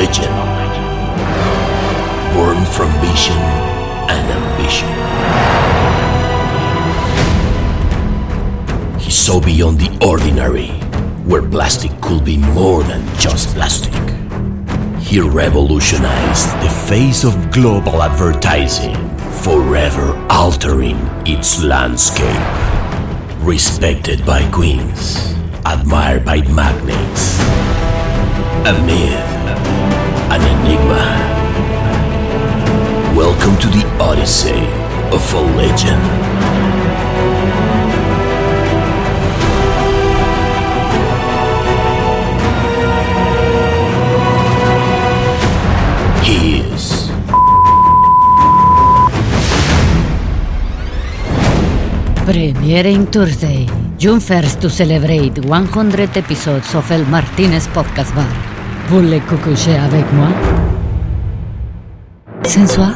religion born from vision and ambition. He saw beyond the ordinary, where plastic could be more than just plastic. He revolutionized the face of global advertising, forever altering its landscape. Respected by queens, admired by magnates, a myth an enigma. Welcome to the Odyssey of a legend. Premiering Thursday, June 1st to celebrate 100 episodes of El Martinez Podcast Bar. Vous les cococher avec moi. Ce soir